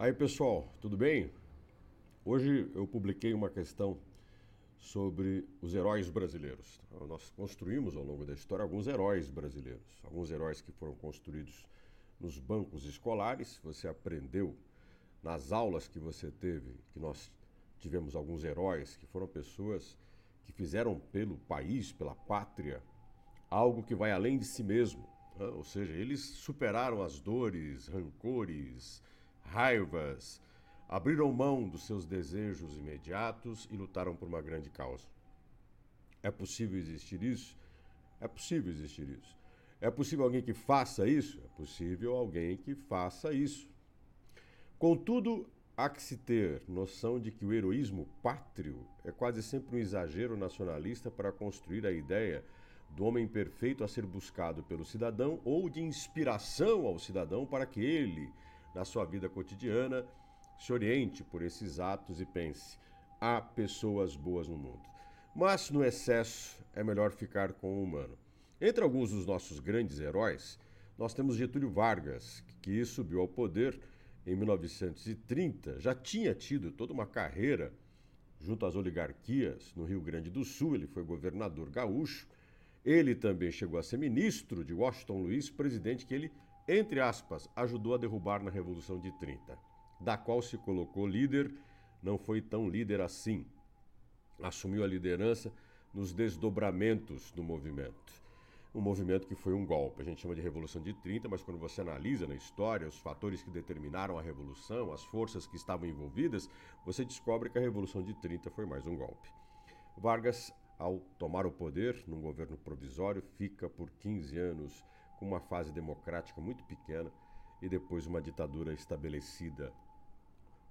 Aí pessoal, tudo bem? Hoje eu publiquei uma questão sobre os heróis brasileiros. Nós construímos ao longo da história alguns heróis brasileiros, alguns heróis que foram construídos nos bancos escolares. Você aprendeu nas aulas que você teve que nós tivemos alguns heróis que foram pessoas que fizeram pelo país, pela pátria, algo que vai além de si mesmo. Ou seja, eles superaram as dores, rancores, raivas, abriram mão dos seus desejos imediatos e lutaram por uma grande causa. É possível existir isso? É possível existir isso. É possível alguém que faça isso? É possível alguém que faça isso. Contudo, há que se ter noção de que o heroísmo pátrio é quase sempre um exagero nacionalista para construir a ideia do homem perfeito a ser buscado pelo cidadão ou de inspiração ao cidadão para que ele, na sua vida cotidiana, se oriente por esses atos e pense: há pessoas boas no mundo. Mas no excesso é melhor ficar com o humano. Entre alguns dos nossos grandes heróis, nós temos Getúlio Vargas, que subiu ao poder em 1930, já tinha tido toda uma carreira junto às oligarquias no Rio Grande do Sul, ele foi governador gaúcho. Ele também chegou a ser ministro de Washington Luiz, presidente que ele entre aspas, ajudou a derrubar na Revolução de 30, da qual se colocou líder, não foi tão líder assim. Assumiu a liderança nos desdobramentos do movimento. Um movimento que foi um golpe. A gente chama de Revolução de 30, mas quando você analisa na história os fatores que determinaram a revolução, as forças que estavam envolvidas, você descobre que a Revolução de 30 foi mais um golpe. Vargas, ao tomar o poder num governo provisório, fica por 15 anos com uma fase democrática muito pequena e depois uma ditadura estabelecida,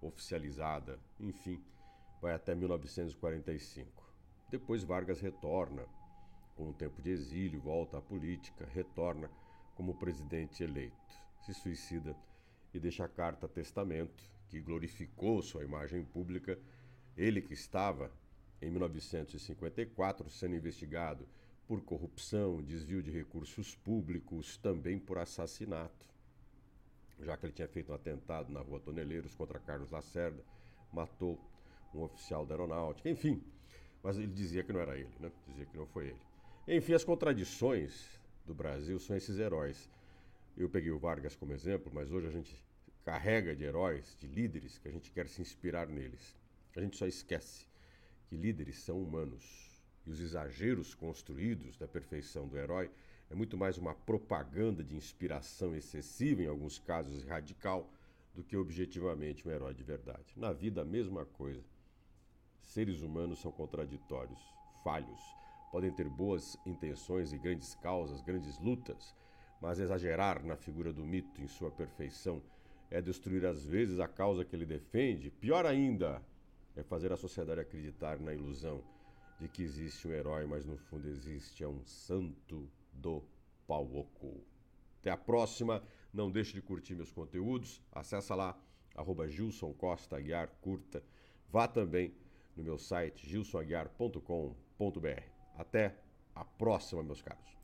oficializada, enfim, vai até 1945. Depois Vargas retorna, com um tempo de exílio, volta à política, retorna como presidente eleito. Se suicida e deixa a carta testamento, que glorificou sua imagem pública, ele que estava em 1954 sendo investigado por corrupção, desvio de recursos públicos, também por assassinato. Já que ele tinha feito um atentado na rua Toneleiros contra Carlos Lacerda, matou um oficial da aeronáutica, enfim. Mas ele dizia que não era ele, né? Dizia que não foi ele. Enfim, as contradições do Brasil são esses heróis. Eu peguei o Vargas como exemplo, mas hoje a gente carrega de heróis, de líderes, que a gente quer se inspirar neles. A gente só esquece que líderes são humanos e os exageros construídos da perfeição do herói é muito mais uma propaganda de inspiração excessiva, em alguns casos radical, do que objetivamente um herói de verdade. Na vida, a mesma coisa. Seres humanos são contraditórios, falhos, podem ter boas intenções e grandes causas, grandes lutas, mas exagerar na figura do mito em sua perfeição é destruir às vezes a causa que ele defende. Pior ainda, é fazer a sociedade acreditar na ilusão de que existe um herói, mas no fundo existe é um santo do pau. Até a próxima. Não deixe de curtir meus conteúdos. Acesse lá, arroba Gilson Costa Aguiar, curta. Vá também no meu site gilsonaguiar.com.br. Até a próxima, meus caros.